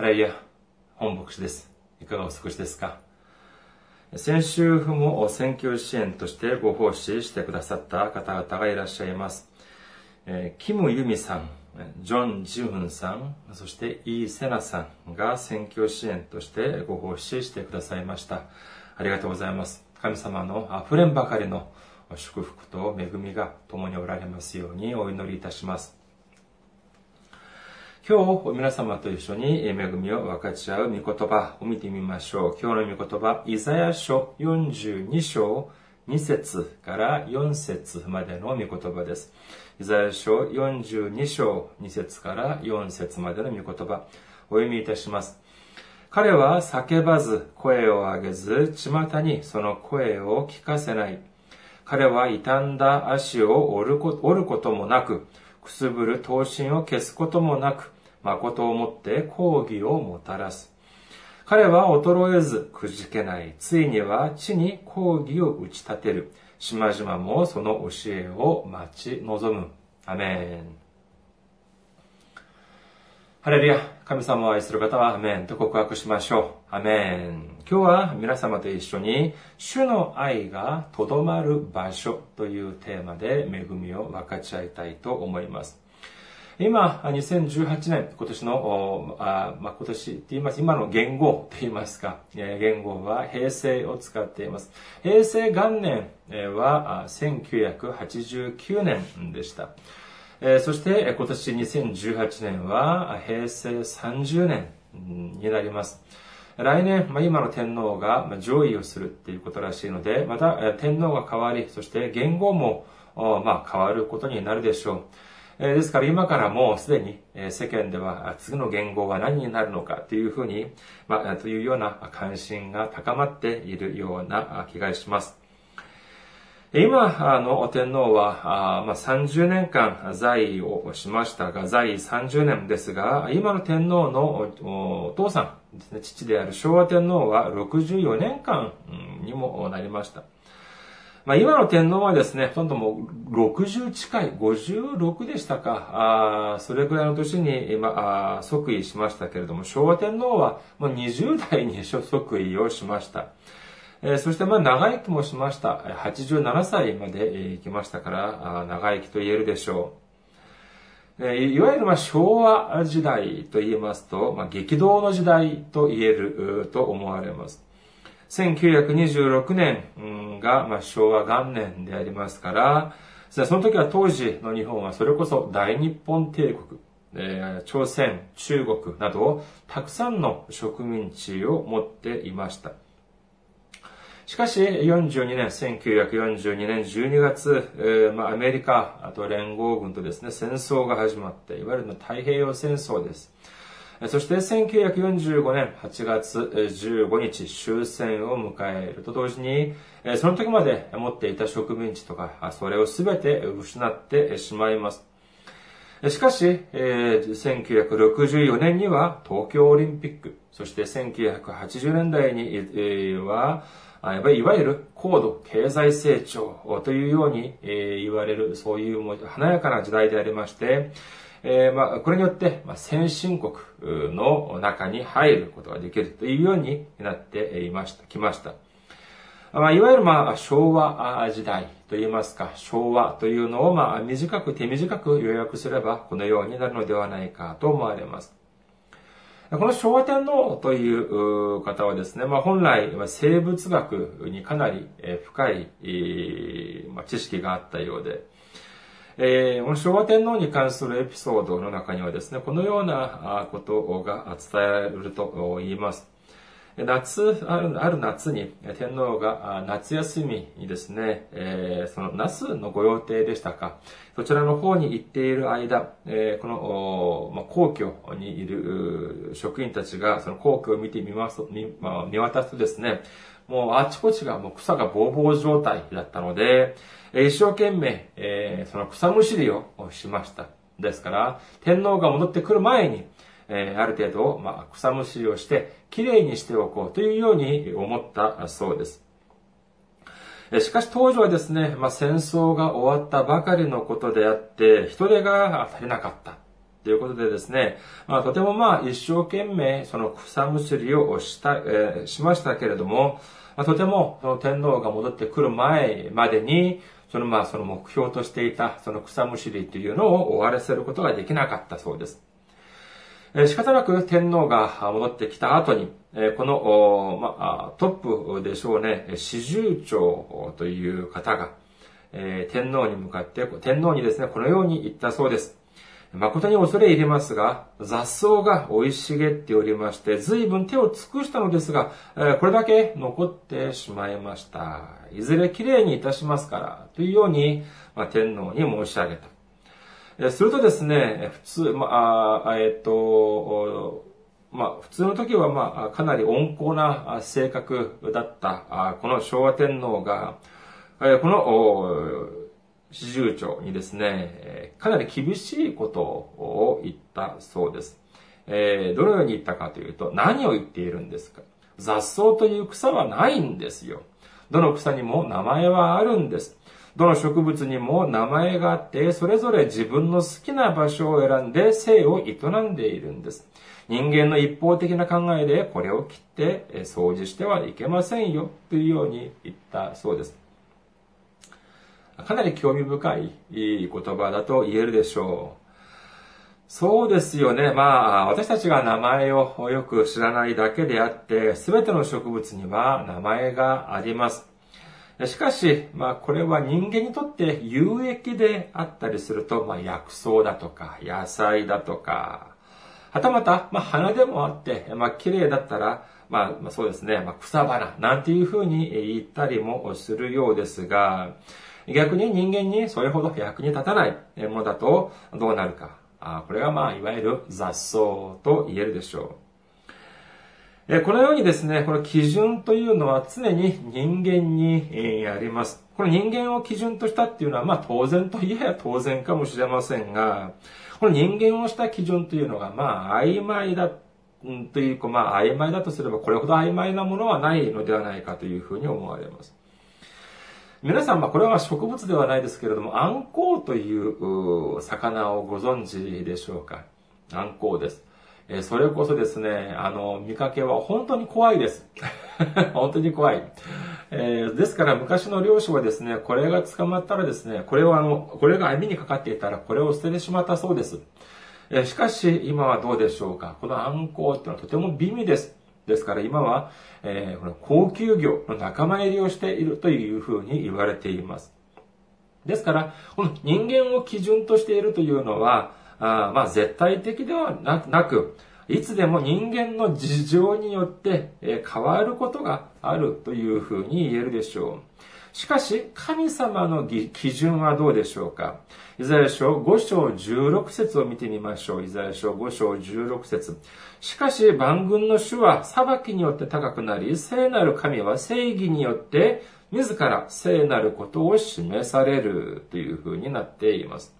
ハレルヤ、本牧師です。いかがお過ごしですか？先週も選挙支援としてご奉仕してくださった方々がいらっしゃいます。えーキム・ユミさん、ジョン・ジウンさん、そしてイー・セナさんが選挙支援としてご奉仕してくださいました。ありがとうございます。神様の溢れんばかりの祝福と恵みが共におられますようにお祈りいたします。今日皆様と一緒に恵みを分かち合う御言葉を見てみましょう。今日の御言葉、イザヤ書42章2節から4節までの御言葉です。イザヤ書42章2節から4節までの御言葉、お読みいたします。彼は叫ばず、声を上げず、巷にその声を聞かせない。彼は傷んだ足を折ることもなく、くすぶる刀身を消すこともなく、誠をもって抗議をもたらす。彼は衰えずくじけない。ついには地に抗議を打ち立てる。島々もその教えを待ち望む。アメン。ハレルヤ、神様を愛する方はアメンと告白しましょう。アメン。今日は皆様と一緒に、主の愛がとどまる場所というテーマで恵みを分かち合いたいと思います。今、2018年、今年の、あ、今年って言います、今の言語と言いますか、えー言語は平成を使っています。平成元年は1989年でした。そして今年2018年は平成30年になります。来年、まあ、今の天皇が上位をするっていうことらしいので、また天皇が変わり、そして言語もまあ変わることになるでしょう。えーですから今からもうすでにえー世間では次の言語は何になるのかというふうに、まあ、というような関心が高まっているような気がします。今、あの、天皇は、あまあ、30年間在位をしましたが、在位30年ですが、今の天皇のおお父さん、父である昭和天皇は64年間にもなりました。まあ、今の天皇はですね、ほとんどもう60近い、56でしたか、あそれくらいの年に、まあ、即位しましたけれども、昭和天皇はもう20代に即位をしました。えーそしてまあ長生きもしました。87歳まで生きましたから、長生きと言えるでしょう。いわゆるまあ昭和時代と言いますと、まあ、激動の時代と言えると思われます。1926年が、まあ、昭和元年でありますから、その時は当時の日本はそれこそ大日本帝国、朝鮮、中国など、たくさんの植民地を持っていました。しかし、42年、1942年12月、えーまあ、アメリカ、と連合軍とですね、戦争が始まって、いわゆる太平洋戦争です。そして、1945年8月15日、終戦を迎えると同時に、その時まで持っていた植民地とか、それを全て失ってしまいます。しかし、えー1964年には東京オリンピック、そして1980年代には、いわゆる高度経済成長というように、言われる、そういう華やかな時代でありまして、えーまあ、これによって、まあ、先進国の中に入ることができるというようになっていました、きました。まあ、いわゆる、まあ、昭和時代といいますか、昭和というのを、まあ、短く、手短く要約すれば、このようになるのではないかと思われます。この昭和天皇という方はですね、まあ、本来、生物学にかなり深い、まあ知識があったようで、えー昭和天皇に関するエピソードの中にはですね、このようなことが伝えられると言います。夏、あるある夏に天皇が夏休みにですね、えーその那須のご予定でしたか、そちらの方に行っている間、えーこの、まあ、皇居にいる職員たちがその皇居を見てみますと、見,、まあ、見渡すとですね、もうあちこちがもう草がぼうぼう状態だったので、一生懸命、えーその草むしりをしました。ですから、天皇が戻ってくる前に、えーある程度、まあ、草むしりをして、きれいにしておこうというように思ったそうです。しかし当時はですね、まあ、戦争が終わったばかりのことであって、人手が足りなかった。ということでですね、まあ、とてもまあ一生懸命その草むしりをした、えー、しましたけれども、ま、とてもその天皇が戻ってくる前までに、そのまあその目標としていたその草むしりというのを終わらせることができなかったそうです。え、仕方なく天皇が戻ってきた後に、え、この、まあ、トップでしょうね、四十長という方が、え、天皇に向かって、天皇にですね、このように言ったそうです。誠に恐れ入れますが、雑草が生い茂っておりまして、随分手を尽くしたのですが、これだけ残ってしまいました。いずれきれいにいたしますから、というように、まあ、天皇に申し上げた。するとですね、普通、まあ、えっ、と、まあ、普通の時は、まあ、かなり温厚な性格だった、この昭和天皇が、この、四十長にですね、かなり厳しいことを言ったそうです。えー、どのように言ったかというと、何を言っているんですか雑草という草はないんですよ。どの草にも名前はあるんです。どの植物にも名前があって、それぞれ自分の好きな場所を選んで生を営んでいるんです。人間の一方的な考えでこれを切って掃除してはいけませんよというように言ったそうです。かなり興味深い言葉だと言えるでしょう。そうですよね。まあ、私たちが名前をよく知らないだけであって、すべての植物には名前があります。しかし、まあ、これは人間にとって有益であったりすると、まあ、薬草だとか、野菜だとか、はたまた、まあ、花でもあって、まあ、綺麗だったら、まあ、ま、そうですね、まあ、草花、なんていうふうに言ったりもするようですが、逆に人間にそれほど役に立たないものだとどうなるか。これがまあ、いわゆる雑草と言えるでしょう。このようにですね、この基準というのは常に人間にあります。この人間を基準としたっていうのは、まあ当然といえば当然かもしれませんが、この人間をした基準というのが、まあ曖昧だというか、まあ曖昧だとすればこれほど曖昧なものはないのではないかというふうに思われます。皆さん、まあ、これは植物ではないですけれども、アンコウという魚をご存知でしょうか？アンコウです。えそれこそですね、あの、見かけは本当に怖いです。本当に怖い。えー、ですから昔の漁師はですね、これが捕まったらですね、これをあの、これが網にかかっていたらこれを捨ててしまったそうです。えー、しかし今はどうでしょうか？このアンコウってのはとても美味です。ですから今は、えー、この高級魚の仲間入りをしているというふうに言われています。ですから、この人間を基準としているというのは、あまあ絶対的ではなく、いつでも人間の事情によって変わることがあるというふうに言えるでしょう。しかし、神様の基準はどうでしょうか？イザヤ書5章16節を見てみましょう。イザヤ書5章16節しかし、万軍の主は裁きによって高くなり、聖なる神は正義によって自ら聖なることを示されるというふうになっています。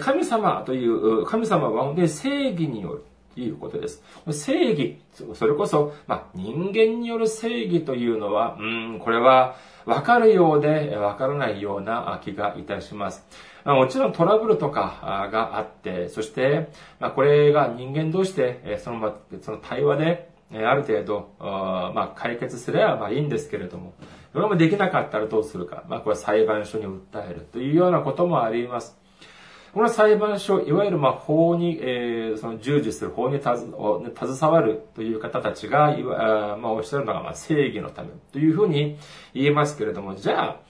神様という、神様は本当に正義によるいうことです。正義、それこそ、まあ、人間による正義というのは、うん、これは、わかるようでわからないような気がいたします。もちろんトラブルとかがあって、そしてま、これが人間同士で、その、その対話で、ある程度、まあ、解決すればまいいんですけれども、それもできなかったらどうするか。まあ、これは裁判所に訴えるというようなこともあります。この裁判所、いわゆるまあ法に、えー、その従事する、法に携わるという方たちが、まあ、おっしゃるのがまあ正義のためというふうに言えますけれども、じゃあ、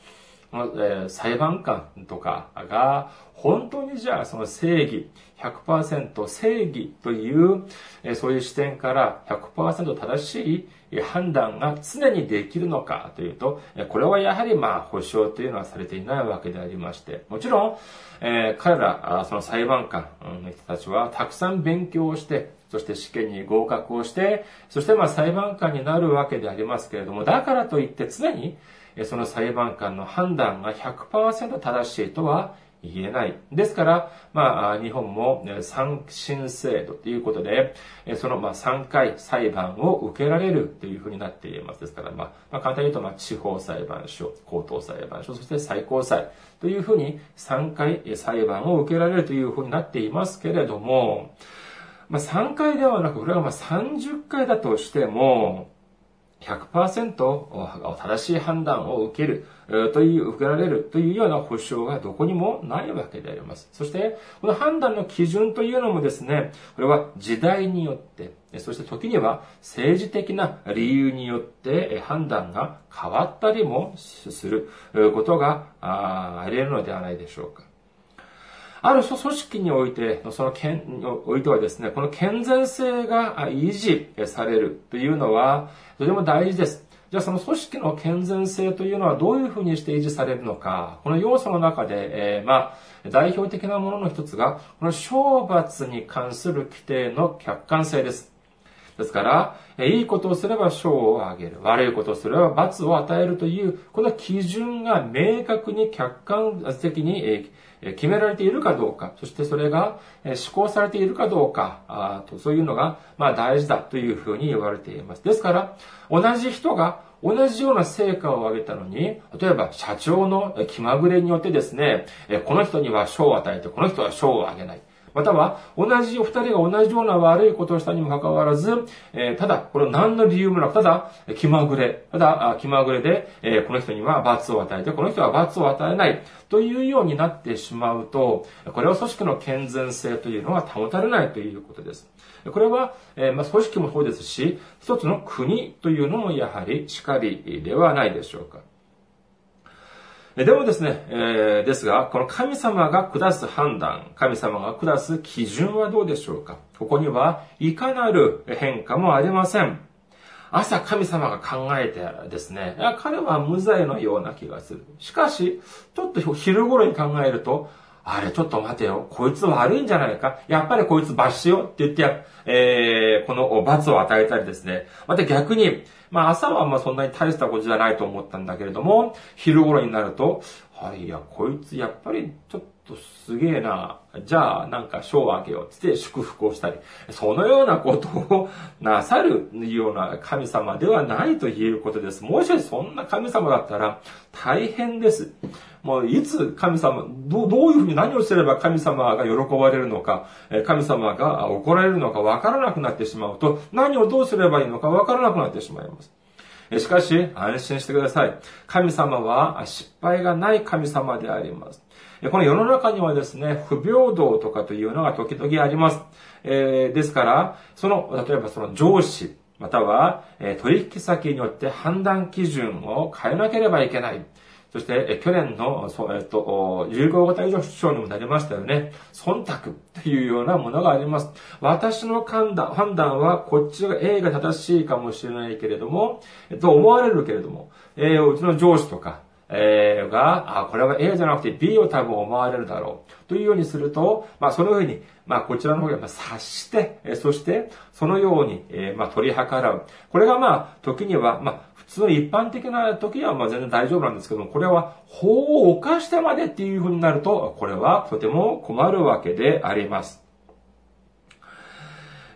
え、裁判官とかが本当にじゃあその正義100%正義という、え、そういう視点から100%正しい判断が常にできるのかというと、これはやはりまあ保証というのはされていないわけでありまして、もちろん、え、彼ら、その裁判官の人たちはたくさん勉強をして、そして試験に合格をして、そしてまあ裁判官になるわけでありますけれども、だからといって常にその裁判官の判断が100%正しいとは言えない。ですから、まあ、日本も三審制度ということで、その、ま、3回裁判を受けられるというふうになっています。ですから、まあ、ま、簡単に言うと、まあ、地方裁判所、高等裁判所、そして最高裁というふうに3回裁判を受けられるというふうになっていますけれども、まあ、3回ではなく、これがまあ30回だとしても、100%正しい判断を受けるという、受けられるというような保証がどこにもないわけであります。そして、この判断の基準というのもですね、これは時代によって、そして時には政治的な理由によって判断が変わったりもすることがあり得るのではないでしょうか。ある組織において、その件においてはですね、この健全性が維持されるというのは、とても大事です。じゃあその組織の健全性というのはどういうふうにして維持されるのか、この要素の中で、えー、まあ、代表的なものの一つが、この懲罰に関する規定の客観性です。ですから、いいことをすれば賞をあげる。悪いことをすれば罰を与えるという、この基準が明確に客観的に決められているかどうか、そしてそれが施行されているかどうか、あとそういうのが、まあ大事だというふうに言われています。ですから、同じ人が同じような成果を上げたのに、例えば社長の気まぐれによってですね、この人には賞を与えて、この人は賞をあげない。または、同じお二人が同じような悪いことをしたにもかかわらず、えー、ただ、これ何の理由もなく、ただ、気まぐれ、ただ、気まぐれで、えー、この人には罰を与えて、この人は罰を与えない、というようになってしまうと、これは組織の健全性というのは保たれないということです。これは、えー、まあ、組織もそうですし、一つの国というのもやはりしかりではないでしょうか。でもですね、えー、ですが、この神様が下す判断、神様が下す基準はどうでしょうか？ここにはいかなる変化もありません。朝神様が考えてですね、彼は無罪のような気がする。しかし、ちょっと昼頃に考えると、あれ、ちょっと待てよ。こいつ悪いんじゃないか？やっぱりこいつ罰しよう？って言って、えー、この罰を与えたりですね。また逆に、まあ朝はまあそんなに大したことじゃないと思ったんだけれども、昼頃になると、はい、いや、こいつやっぱりちょっととすげえな。じゃあ、なんか賞をあげよう。つって祝福をしたり。そのようなことをなさるような神様ではないということです。もしそんな神様だったら大変です。もういつ神様、どうどういうふうに何をすれば神様が喜ばれるのか、神様が怒られるのかわからなくなってしまうと、何をどうすればいいのかわからなくなってしまいます。しかし、安心してください。神様は失敗がない神様であります。この世の中にはですね、不平等とかというのが時々あります。えー、ですから、その、例えばその上司、または、え取引先によって判断基準を変えなければいけない。そして、去年の、そう、えっと、流行型異常症にもなりましたよね。忖度というようなものがあります。私の判断判断は、こっちが A が正しいかもしれないけれども、えっと、思われるけれども、えー、うちの上司とか、えー、が、あ、これは A じゃなくて B を多分思われるだろう。というようにすると、まあ、そのように、まあ、こちらの方が察して、えそして、そのように、え、まあ、取り計らう。これがまあ、時には、まあ、普通の一般的な時はまあ全然大丈夫なんですけども、これは法を犯してまでっていう風になると、これはとても困るわけであります。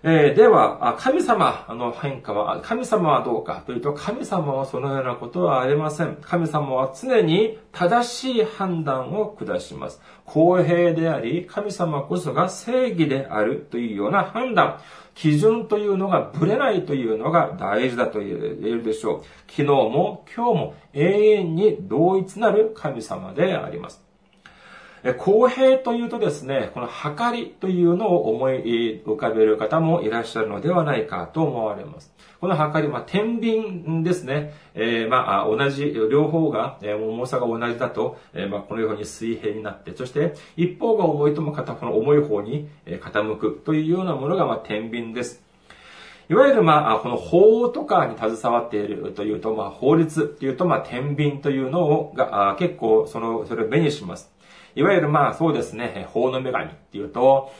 えー、では、神様の変化は、神様はどうかというと、神様はそのようなことはありません。神様は常に正しい判断を下します。公平であり、神様こそが正義であるというような判断。基準というのがぶれないというのが大事だと言えるでしょう。昨日も今日も永遠に同一なる神様であります。公平というとですね、この計りというのを思い浮かべる方もいらっしゃるのではないかと思われます。この計り、まあ、天秤ですね。えー、まあ、同じ、両方が、えー、重さが同じだと、えー、まあ、このように水平になって、そして、一方が重いとも片方の重い方に傾くというようなものが、まあ、天秤です。いわゆる、まあ、この法とかに携わっているというと、まあ、法律というと、まあ、天秤というの、が、結構、その、それを目にします。いわゆるまあそうですね、法の女神っていうと、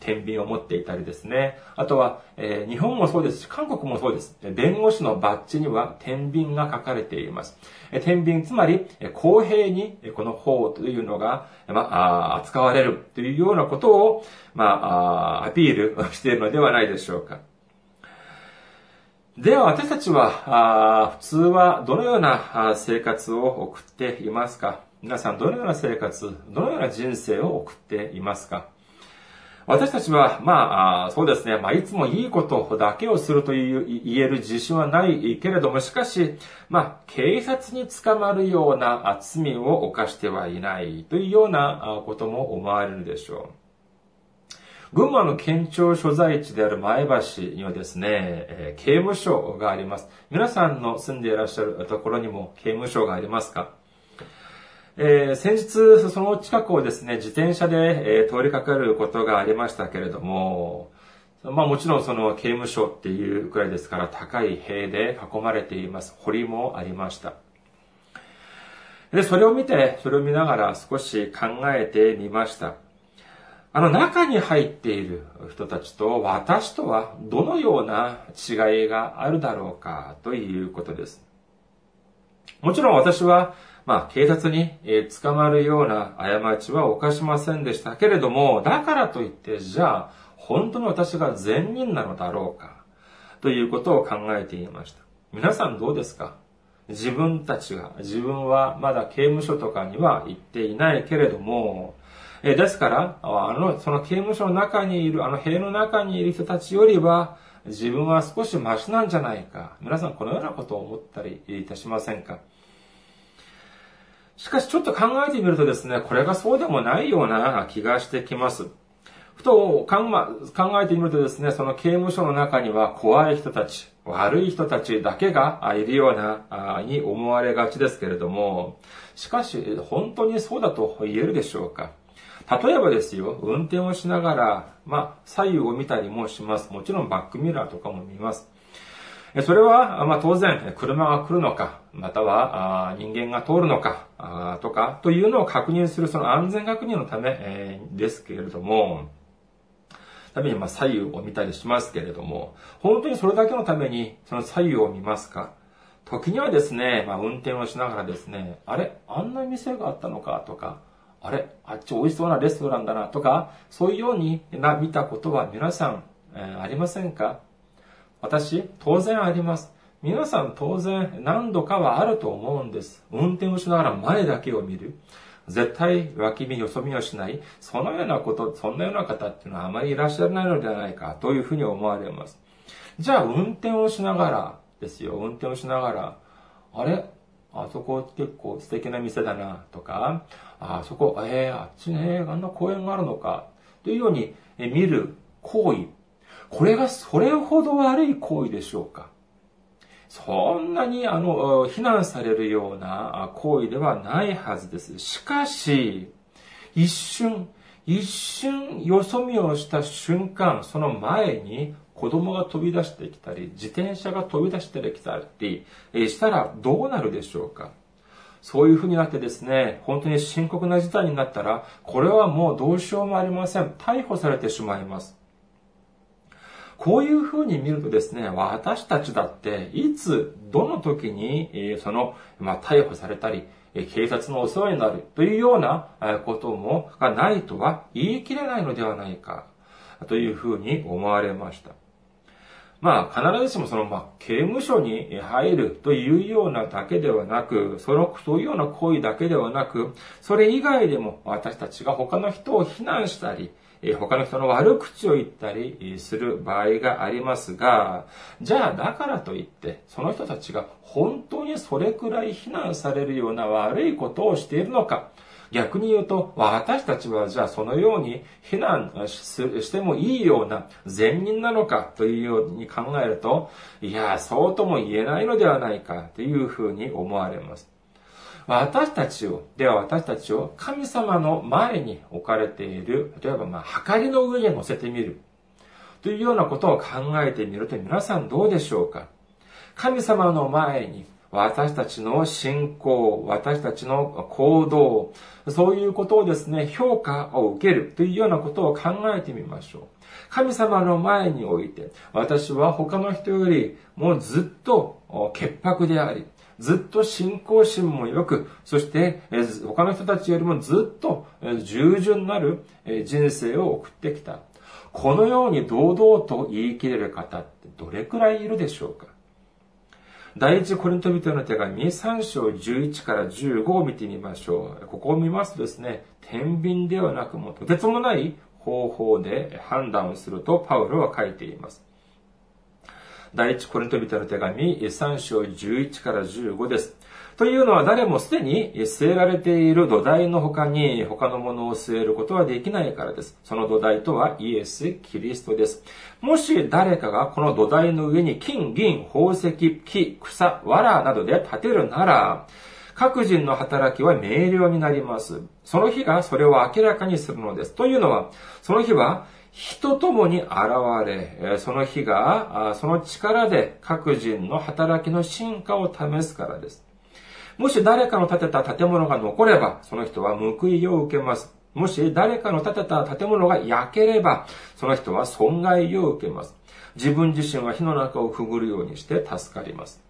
天秤を持っていたりですね。あとは、えー、日本もそうですし、韓国もそうです。弁護士のバッジには天秤が書かれています。え天秤、つまり、公平にこの法というのが、まあ、扱われるというようなことを、まあ、アピールしているのではないでしょうか。では私たちは、普通はどのような生活を送っていますか？皆さんどのような生活、どのような人生を送っていますか？私たちは、まあ、そうですね、まあ、いつもいいことだけをするという言える自信はないけれども、しかし、まあ、警察に捕まるような罪を犯してはいないというようなことも思われるでしょう。群馬の県庁所在地である前橋にはですね、え刑務所があります。皆さんの住んでいらっしゃるところにも刑務所がありますか？えー、先日、その近くをですね、自転車で、えー、通りかかることがありましたけれども、まあもちろんその刑務所っていうくらいですから高い塀で囲まれています。堀もありました。で、それを見て、それを見ながら少し考えてみました。あの中に入っている人たちと私とはどのような違いがあるだろうかということです。もちろん私は、まあ、警察にえ捕まるような過ちは犯しませんでしたけれども、だからといって、じゃあ、本当に私が善人なのだろうかということを考えていました。皆さんどうですか？自分たちが、自分はまだ刑務所とかには行っていないけれども、えですから、あの、その刑務所の中にいる、あの塀の中にいる人たちよりは、自分は少しマシなんじゃないか。皆さんこのようなことを思ったりいたしませんか？しかしちょっと考えてみるとですね、これがそうでもないような気がしてきます。ふと考えてみるとですね、その刑務所の中には怖い人たち、悪い人たちだけがいるような、に思われがちですけれども、しかし本当にそうだと言えるでしょうか例えばですよ、運転をしながら、まあ、左右を見たりもします。もちろんバックミラーとかも見ます。それは、まあ、当然、車が来るのか、または人間が通るのか、とか、というのを確認する、その安全確認のため、ですけれども、ためにま左右を見たりしますけれども、本当にそれだけのために、その左右を見ますか？時にはですね、まあ、運転をしながらですね、あれ？あんな店があったのか？とか、あれ？あっち美味しそうなレストランだな？とか、そういうようにな見たことは皆さん、えー、ありませんか？私、当然あります。皆さん当然何度かはあると思うんです。運転をしながら前だけを見る。絶対脇見よそ見をしない。そのようなこと、そんなような方っていうのはあまりいらっしゃらないのではないかというふうに思われます。じゃあ運転をしながらですよ。運転をしながら、あれ？あそこ結構素敵な店だなとか、あそこ、えー、あっちね、あんな公園があるのか、というように見る行為。これがそれほど悪い行為でしょうか？そんなに、あの、非難されるような行為ではないはずです。しかし、一瞬、一瞬よそ見をした瞬間、その前に子供が飛び出してきたり、自転車が飛び出してきたりしたらどうなるでしょうか？そういう風になってですね、本当に深刻な事態になったら、これはもうどうしようもありません。逮捕されてしまいます。こういう風に見るとですね、私たちだって、いつ、どの時に、その、ま、逮捕されたり、警察のお世話になるというようなことも、がないとは言い切れないのではないか、という風に思われました。まあ、必ずしもその、まあ、刑務所に入るというようなだけではなく、その、そういうような行為だけではなく、それ以外でも私たちが他の人を非難したり、他の人の悪口を言ったりする場合がありますが、じゃあだからといって、その人たちが本当にそれくらい非難されるような悪いことをしているのか、逆に言うと、私たちはじゃあそのように非難してもいいような善人なのかというように考えると、いや、そうとも言えないのではないかというふうに思われます。私たちを、では私たちを神様の前に置かれている、例えばまあ、計りの上に乗せてみる。というようなことを考えてみると皆さんどうでしょうか？神様の前に私たちの信仰、私たちの行動、そういうことをですね、評価を受けるというようなことを考えてみましょう。神様の前において、私は他の人よりもうずっと潔白であり、ずっと信仰心も良く、そして他の人たちよりもずっと従順なる人生を送ってきた。このように堂々と言い切れる方ってどれくらいいるでしょうか？第一コリント人の手紙3章11から15を見てみましょう。ここを見ますとですね、天秤ではなくもとてつもない方法で判断をするとパウロは書いています。第一コリント人の手紙3章11から15です。というのは誰もすでに据えられている土台の他に他のものを据えることはできないからです。その土台とはイエス・キリストです。もし誰かがこの土台の上に金、銀、宝石、木、草、藁などで建てるなら、各人の働きは明瞭になります。その日がそれを明らかにするのです。というのは、その日は人ともに現れ、その日が、その力で各人の働きの進化を試すからです。もし誰かの建てた建物が残れば、その人は報いを受けます。もし誰かの建てた建物が焼ければ、その人は損害を受けます。自分自身は火の中をくぐるようにして助かります。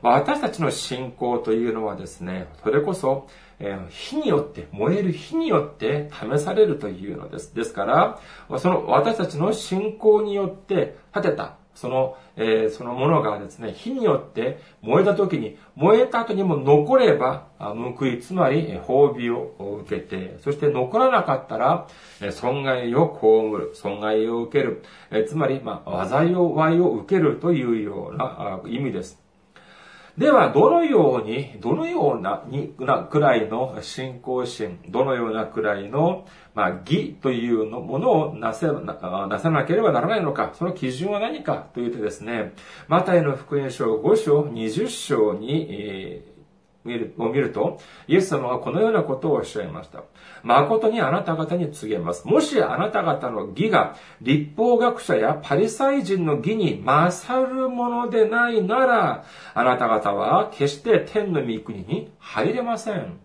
私たちの信仰というのはですね、それこそ、え火によって、燃える火によって試されるというのです。ですから、その私たちの信仰によって建てたその、えー、そのものがですね、火によって燃えた時に、燃えた後にも残れば、報い、つまり、褒美を受けて、そして残らなかったら、損害を被る、損害を受ける、えつまり、まあ、災いを受けるというような意味です。では、どのように、どのような、に、な、くらいの信仰心、どのようなくらいの、まあ、義というのものをなせ、な、なさなければならないのか、その基準は何かというとですね、マタイの福音書5章20章に、えを見ると、イエス様がこのようなことをおっしゃいました。誠にあなた方に告げます。もしあなた方の義が立法学者やパリサイ人の義に勝るものでないなら、あなた方は決して天の御国に入れません。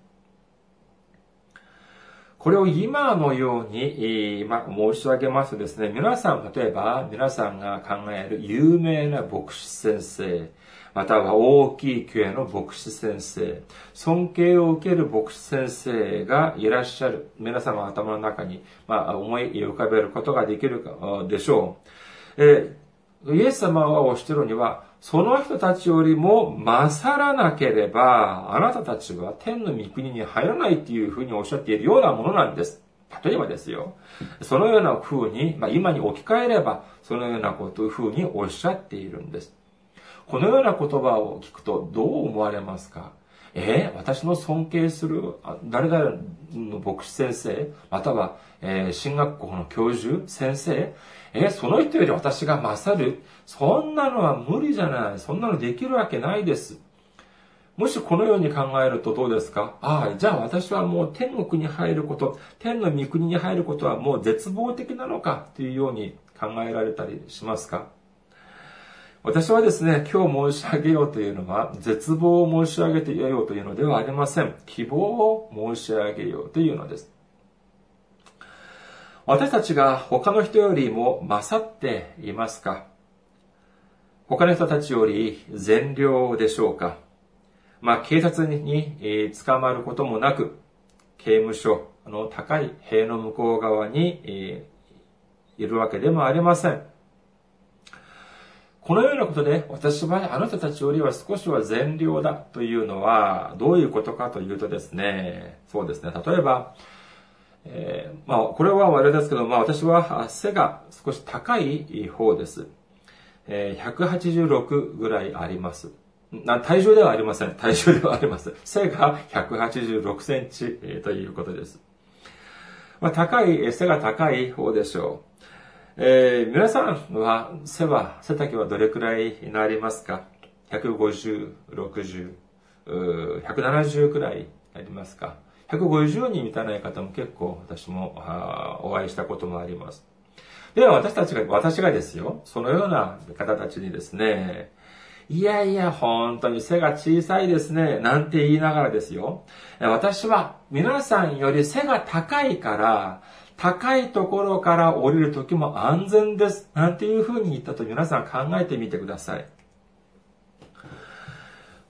これを今のように、ま申し上げますとですね、皆さん、例えば皆さんが考える有名な牧師先生、または大きい教の牧師先生、尊敬を受ける牧師先生がいらっしゃる。皆様の頭の中に、まあ、思い浮かべることができるでしょう。えイエス様がおっしゃるには、その人たちよりも勝らなければ、あなたたちは天の御国に入らないっていうふうにおっしゃっているようなものなんです。例えばですよ。そのような風に、まあ、今に置き換えれば、そのようなことを風におっしゃっているんです。このような言葉を聞くとどう思われますか？えー、私の尊敬する誰々の牧師先生、または、えー、進学校の教授、先生、えー、その人より私が勝る？そんなのは無理じゃない。そんなのできるわけないです。もしこのように考えるとどうですか？ああ、じゃあ私はもう天国に入ること、天の御国に入ることはもう絶望的なのか？というように考えられたりしますか？私はですね、今日申し上げようというのは、絶望を申し上げてようというのではありません。希望を申し上げようというのです。私たちが他の人よりも勝っていますか？他の人たちより善良でしょうか？まあ、警察に、捕まることもなく、刑務所の高い塀の向こう側に、いるわけでもありません。このようなことで、私はあなたたちよりは少しは善良だというのは、どういうことかというとですね、そうですね、例えば、えー、まあ、これはあれですけど、まあ私は背が少し高い方です。えー、186ぐらいあります。体重ではありません。体重ではあります。背が186センチ、ということです。まあ、高い、背が高い方でしょう。えー、皆さんは背は、背丈はどれくらいになりますか ?150、60、170くらいありますか ?150 に満たない方も結構私もお会いしたこともあります。では私たちが、私がですよ、そのような方たちにですね、いやいや、本当に背が小さいですね。なんて言いながらですよ。私は皆さんより背が高いから、高いところから降りるときも安全です。なんていうふうに言ったと皆さん考えてみてください。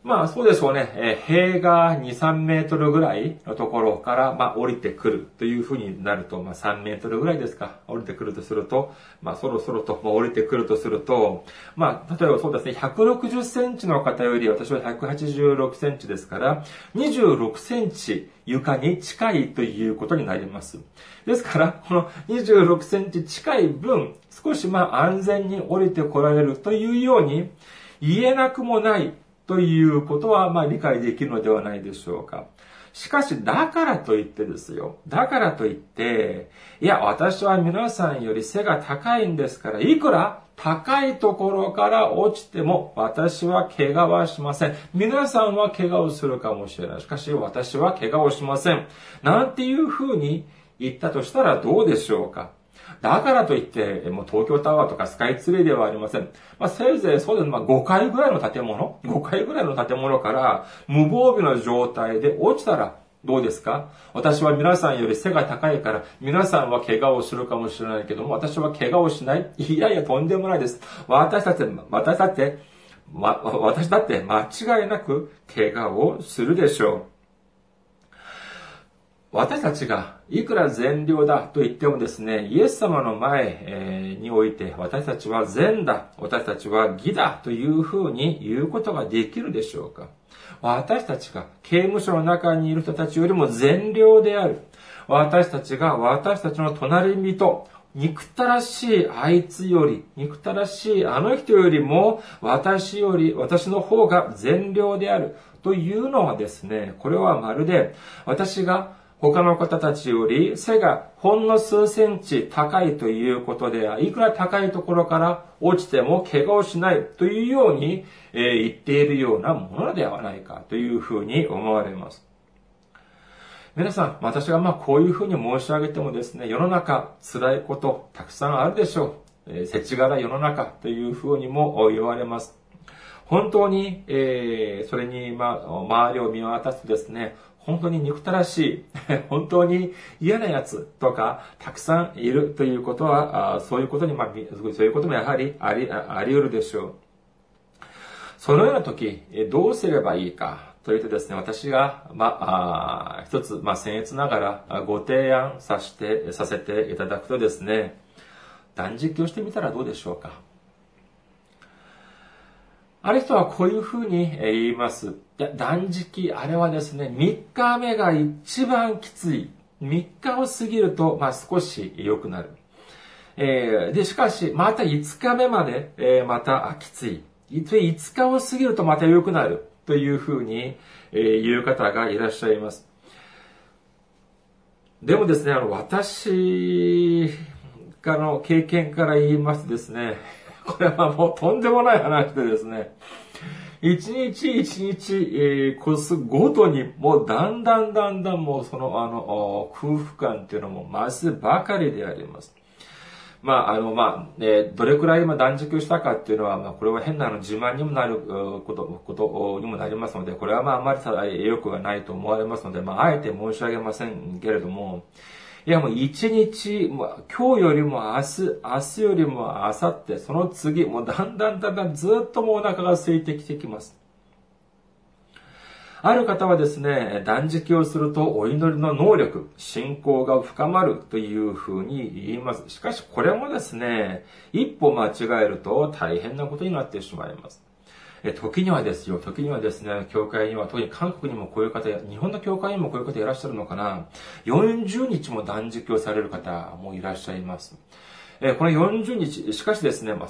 まあそうでしょうね。え塀が2、3メートルぐらいのところから、まあ降りてくるというふうになると、まあ3メートルぐらいですか。降りてくるとすると、まあそろそろと、まあ、降りてくるとすると、まあ例えばそうですね、160センチの方より私は186センチですから、26センチ床に近いということになります。ですから、この26センチ近い分、少しまあ安全に降りてこられるというように、言えなくもないということは、まあ理解できるのではないでしょうか。しかし、だからといってですよ。だからといって、いや、私は皆さんより背が高いんですから、いくら高いところから落ちても、私は怪我はしません。皆さんは怪我をするかもしれない。しかし、私は怪我をしません。なんていうふうに言ったとしたらどうでしょうか。だからといって、もう東京タワーとかスカイツリーではありません。まあ、せいぜいそうです。まあ、5階ぐらいの建物 ?5 階ぐらいの建物から無防備の状態で落ちたらどうですか？私は皆さんより背が高いから、皆さんは怪我をするかもしれないけども、私は怪我をしない。いやいや、とんでもないです。私たち、私だって、ま、私だって間違いなく怪我をするでしょう。私たちがいくら善良だと言ってもですね、イエス様の前において私たちは善だ、私たちは義だというふうに言うことができるでしょうか私たちが刑務所の中にいる人たちよりも善良である。私たちが私たちの隣人、憎たらしいあいつより、憎たらしいあの人よりも、私より、私の方が善良であるというのはですね、これはまるで私が他の方たちより背がほんの数センチ高いということで、いくら高いところから落ちても怪我をしないというように、え言っているようなものではないかというふうに思われます。皆さん、私がまあこういうふうに申し上げてもですね、世の中辛いことたくさんあるでしょう。えー、世知辛い世の中というふうにも言われます。本当に、えー、それに、ま、周りを見渡すとですね、本当に憎たらしい、本当に嫌な奴とか、たくさんいるということは、そういうことに、まあ、そういうこともやはりあり、あり得るでしょう。そのような時、どうすればいいかというとですね、私が、まあ、一つ、まあ、僭越ながらご提案させて、させていただくとですね、断食をしてみたらどうでしょうか。ある人はこういうふうに言います。断食、あれはですね、3日目が一番きつい。3日を過ぎると、まあ少し良くなる。えー、で、しかし、また5日目まで、えー、またきつい。5日を過ぎるとまた良くなる。というふうに、えー、言う方がいらっしゃいます。でもですね、あの、私からの経験から言いますですね、これはもうとんでもない話でですね、一日一日、えー、越すごとに、もうだんだんだんだんもうその、あの、空腹感っていうのも増すばかりであります。まあ、あの、まあ、えー、どれくらい今断食したかっていうのは、まあ、これは変なの自慢にもなること、ことにもなりますので、これはまあ、あまりさ良くはないと思われますので、まあ、あえて申し上げませんけれども、いやもう一日、もう今日よりも明日、明日よりも明後日、その次、もうだんだんだんだんずっともうお腹が空いてきてきます。ある方はですね、断食をするとお祈りの能力、信仰が深まるというふうに言います。しかしこれもですね、一歩間違えると大変なことになってしまいます。え時にはですよ、時にはですね、教会には、特に韓国にもこういう方、日本の教会にもこういう方いらっしゃるのかな。40日も断食をされる方もいらっしゃいます。えこの40日、しかしですね、まあ、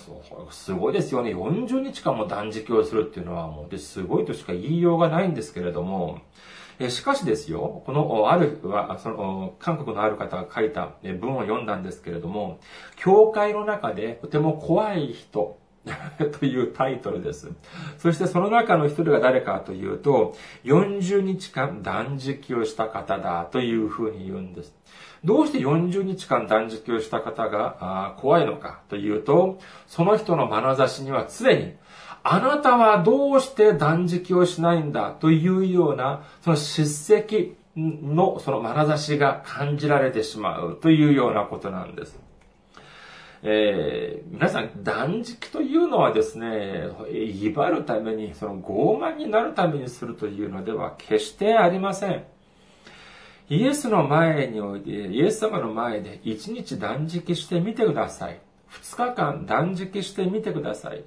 すごいですよね。40日間も断食をするっていうのはもう、すごいとしか言いようがないんですけれども、えしかしですよ、この、あるは、その、韓国のある方が書いた文を読んだんですけれども、教会の中でとても怖い人、というタイトルです。そしてその中の一人が誰かというと、40日間断食をした方だというふうに言うんです。どうして40日間断食をした方が怖いのかというと、その人の眼差しには常に、あなたはどうして断食をしないんだというような、その叱責のその眼差しが感じられてしまうというようなことなんです。えー、皆さん、断食というのはですね、威張るために、その傲慢になるためにするというのでは決してありません。イエスの前において、イエス様の前で一日断食してみてください。二日間断食してみてください。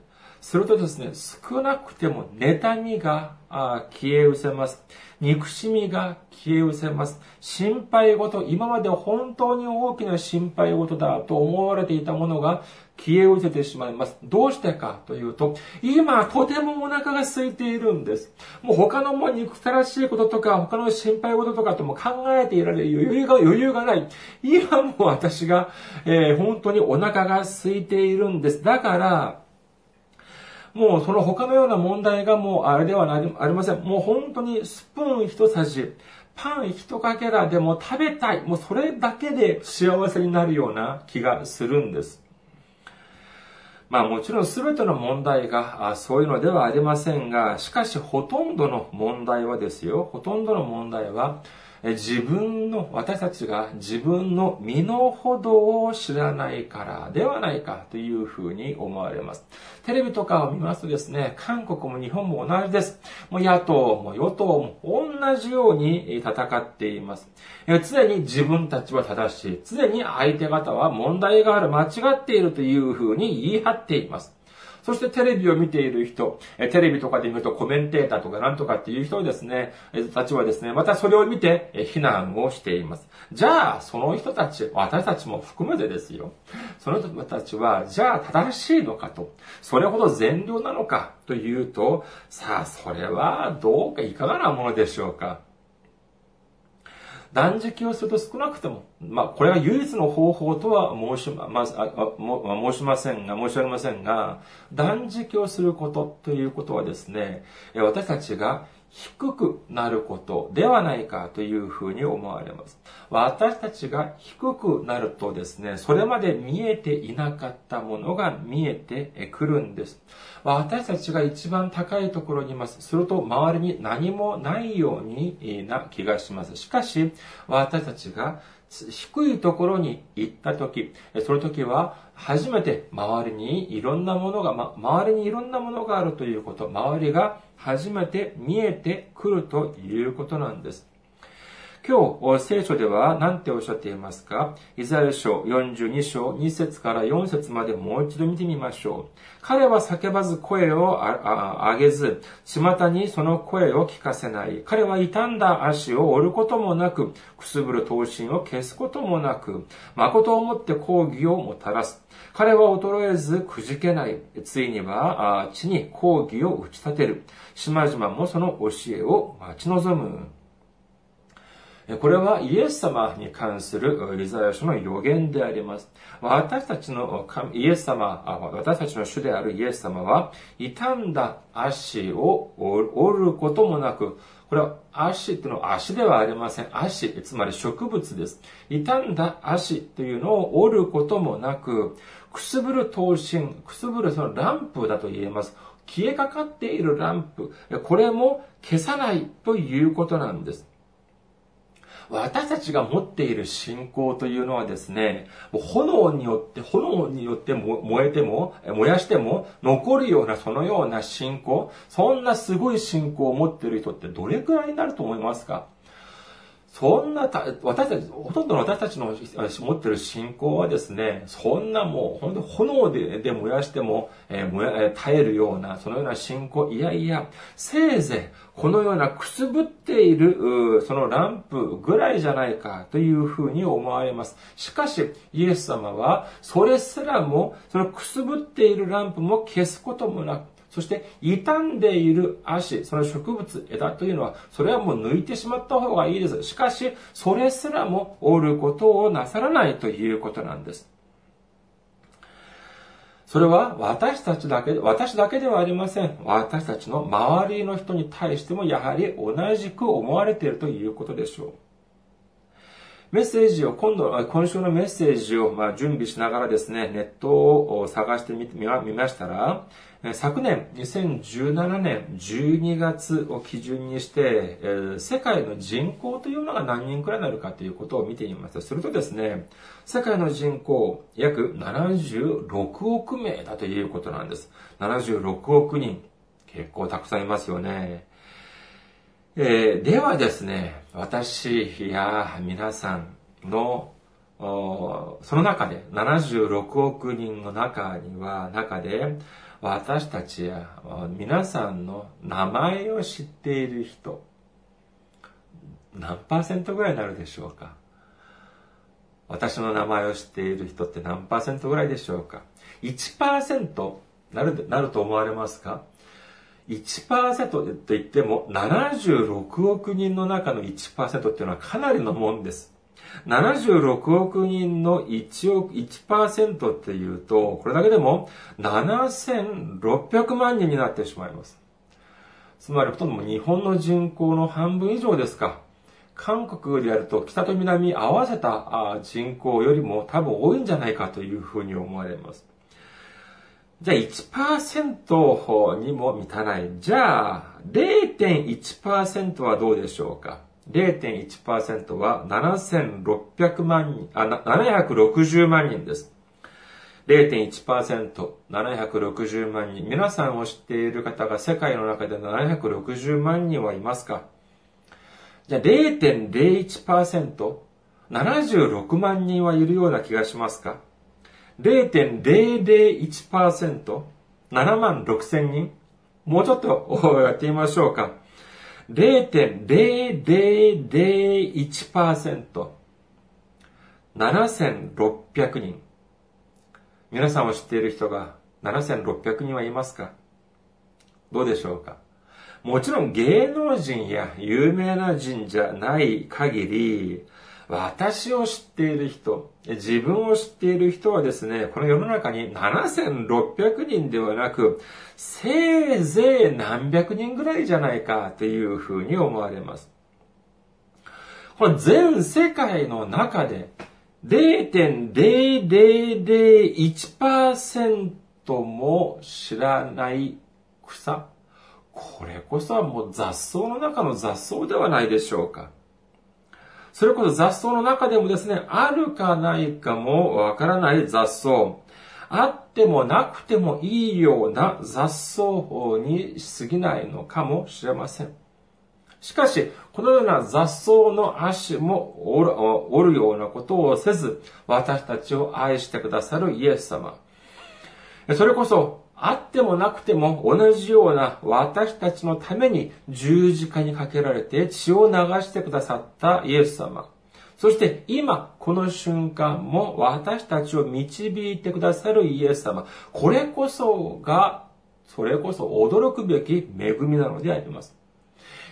するとですね、少なくても妬みが消え失せます。憎しみが消え失せます。心配事、今まで本当に大きな心配事だと思われていたものが消え失せてしまいます。どうしてかというと、今とてもお腹が空いているんです。もう他のも憎たらしいこととか、他の心配事とかとも考えていられる余裕が、余裕がない。今も私が、えー、本当にお腹が空いているんです。だから、もうその他のような問題がもうあれではありません。もう本当にスプーン一さじ、パン一かけらでも食べたい。もうそれだけで幸せになるような気がするんです。まあもちろん全ての問題がそういうのではありませんが、しかしほとんどの問題はですよ、ほとんどの問題は、自分の、私たちが自分の身の程を知らないからではないかというふうに思われます。テレビとかを見ますとですね、韓国も日本も同じです。もう野党も与党も同じように戦っています。常に自分たちは正しい。常に相手方は問題がある、間違っているというふうに言い張っています。そしてテレビを見ている人、テレビとかで見るとコメンテーターとかなんとかっていう人ですね、たちはですね、またそれを見て非難をしています。じゃあ、その人たち、私たちも含めてですよ。その人たちは、じゃあ正しいのかと、それほど善良なのかというと、さあ、それはどうかいかがなものでしょうか。断食をすると少なくとも、まあ、これが唯一の方法とは申しま、まあ、申しませんが、申し上げませんが、断食をすることということはですね、私たちが低くなることではないかというふうに思われます。私たちが低くなるとですね、それまで見えていなかったものが見えてくるんです。私たちが一番高いところにいます。すると周りに何もないようにな気がします。しかし、私たちが低いところに行った時、その時は初めて周りにいろんなものが、ま、周りにいろんなものがあるということ、周りが初めて見えてくるということなんです。今日、聖書では何ておっしゃっていますか？イザヤ書42章2節から4節までもう一度見てみましょう。彼は叫ばず声を上げず、巷にその声を聞かせない。彼は傷んだ足を折ることもなく、くすぶる刀身を消すこともなく、誠をもって抗議をもたらす。彼は衰えずくじけない。ついには地に抗議を打ち立てる。島々もその教えを待ち望む。これはイエス様に関するリザヤ書の予言であります。私たちのイエス様、私たちの主であるイエス様は、傷んだ足を折ることもなく、これは足っていうのは足ではありません。足、つまり植物です。傷んだ足というのを折ることもなく、くすぶる刀身、くすぶるそのランプだと言えます。消えかかっているランプ、これも消さないということなんです。私たちが持っている信仰というのはですね、炎によって、炎によって燃えても、燃やしても残るようなそのような信仰、そんなすごい信仰を持っている人ってどれくらいになると思いますか？そんな、私たち、ほとんどの私たちの持ってる信仰はですね、そんなもう、本当炎でで燃やしても、えー、燃え耐えるような、そのような信仰、いやいや、せいぜい、このようなくすぶっている、そのランプぐらいじゃないかというふうに思われます。しかし、イエス様は、それすらも、そのくすぶっているランプも消すこともなく、そして、傷んでいる足、その植物、枝というのは、それはもう抜いてしまった方がいいです。しかし、それすらも折ることをなさらないということなんです。それは私たちだけ、私だけではありません。私たちの周りの人に対してもやはり同じく思われているということでしょう。メッセージを、今度、今週のメッセージを、ま準備しながらですね、ネットを探してみましたら、昨年2017年12月を基準にして、世界の人口というのが何人くらいになるかということを見てみました。するとですね、世界の人口約76億名だということなんです。76億人。結構たくさんいますよね。えー、ではですね、私や皆さんのその中で、76億人の中には、中で、私たちや皆さんの名前を知っている人、何パーセントぐらいになるでしょうか？私の名前を知っている人って何パーセントぐらいでしょうか ?1% なる、なると思われますか？1%と言っても76億人の中の1%っていうのはかなりのもんです。76億人の1億、1%っていうと、これだけでも7600万人になってしまいます。つまりほとんど日本の人口の半分以上ですか。韓国でやると北と南合わせた人口よりも多分多いんじゃないかというふうに思われます。じゃあ1%にも満たない。じゃあ0.1%はどうでしょうか0.1%は7600万人、あ、760万人です。0.1%、760万人。皆さんを知っている方が世界の中で760万人はいますか？じゃあ0.01%、76万人はいるような気がしますか？0.001%、7万6千人もうちょっとやってみましょうか。0.0001%、7600人。皆さんを知っている人が7600人はいますか？どうでしょうか？もちろん芸能人や有名な人じゃない限り、私を知っている人、自分を知っている人はですね、この世の中に7600人ではなく、せいぜい何百人ぐらいじゃないかというふうに思われます。この全世界の中で0.0001%も知らない草。これこそはもう雑草の中の雑草ではないでしょうか。それこそ雑草の中でもですね、あるかないかもわからない雑草。あってもなくてもいいような雑草法に過ぎないのかもしれません。しかし、このような雑草の足も折るようなことをせず、私たちを愛してくださるイエス様。それこそ、あってもなくても同じような私たちのために十字架にかけられて血を流してくださったイエス様。そして今、この瞬間も私たちを導いてくださるイエス様。これこそが、それこそ驚くべき恵みなのであります。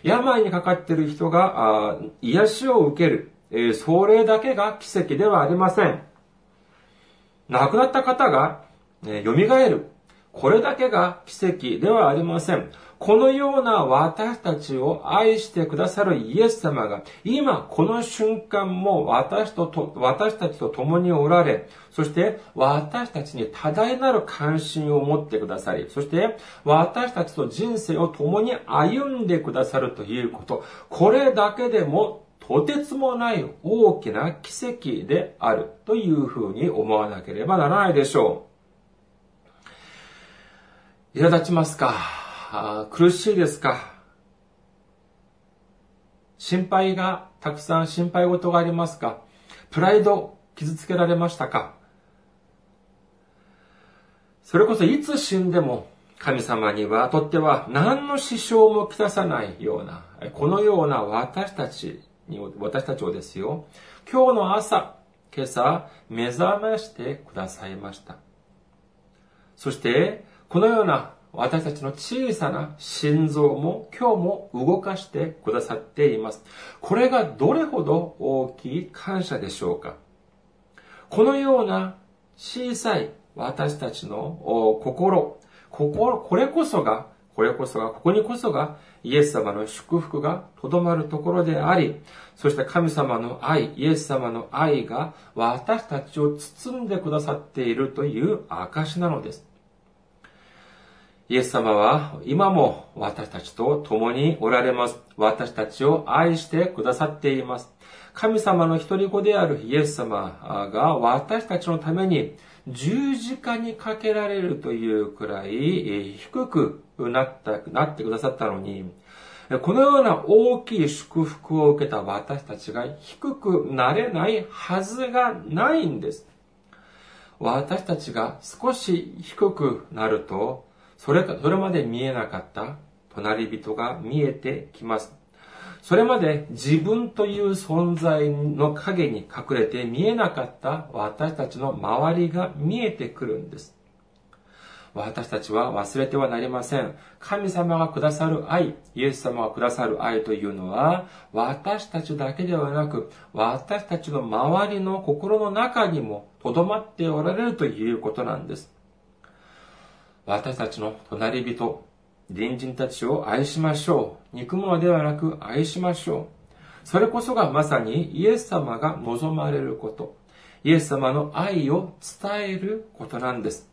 病にかかっている人が癒しを受ける、え、それだけが奇跡ではありません。亡くなった方が、え、蘇る。これだけが奇跡ではありません。このような私たちを愛してくださるイエス様が、今この瞬間も私とと、私たちと共におられ、そして私たちに多大なる関心を持ってくださり、そして私たちと人生を共に歩んでくださるということ、これだけでもとてつもない大きな奇跡であるというふうに思わなければならないでしょう。苛立ちますか？苦しいですか？心配がたくさん心配事がありますか？プライド傷つけられましたか？それこそいつ死んでも神様にはとっては何の支障もきたさないような、このような私たちに、私たちをですよ、今日の朝、今朝、目覚ましてくださいました。そして、このような私たちの小さな心臓も今日も動かしてくださっています。これがどれほど大きい感謝でしょうか？このような小さい私たちの心、心、これこそが、これこそが、ここにこそが、イエス様の祝福がとどまるところであり、そして神様の愛、イエス様の愛が私たちを包んでくださっているという証なのです。イエス様は今も私たちと共におられます。私たちを愛してくださっています。神様の一人子であるイエス様が私たちのために十字架にかけられるというくらい低くなった、なってくださったのに、このような大きい祝福を受けた私たちが低くなれないはずがないんです。私たちが少し低くなると、それか、それまで見えなかった隣人が見えてきます。それまで自分という存在の影に隠れて見えなかった私たちの周りが見えてくるんです。私たちは忘れてはなりません。神様がくださる愛、イエス様がくださる愛というのは、私たちだけではなく、私たちの周りの心の中にも留まっておられるということなんです。私たちの隣人、隣人たちを愛しましょう。憎むのではなく愛しましょう。それこそがまさにイエス様が望まれること。イエス様の愛を伝えることなんです。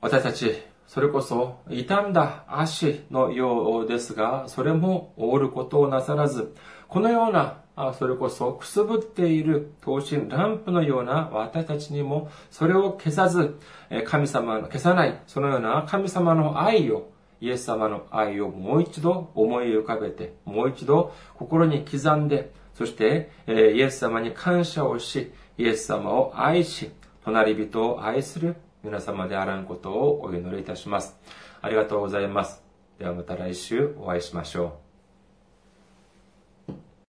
私たち、それこそ傷んだ足のようですが、それも覆ることをなさらず、このようなそれこそくすぶっている等身ランプのような私たちにもそれを消さず、神様の消さない、そのような神様の愛を、イエス様の愛をもう一度思い浮かべて、もう一度心に刻んで、そしてイエス様に感謝をし、イエス様を愛し、隣人を愛する皆様であらんことをお祈りいたします。ありがとうございます。ではまた来週お会いしましょう。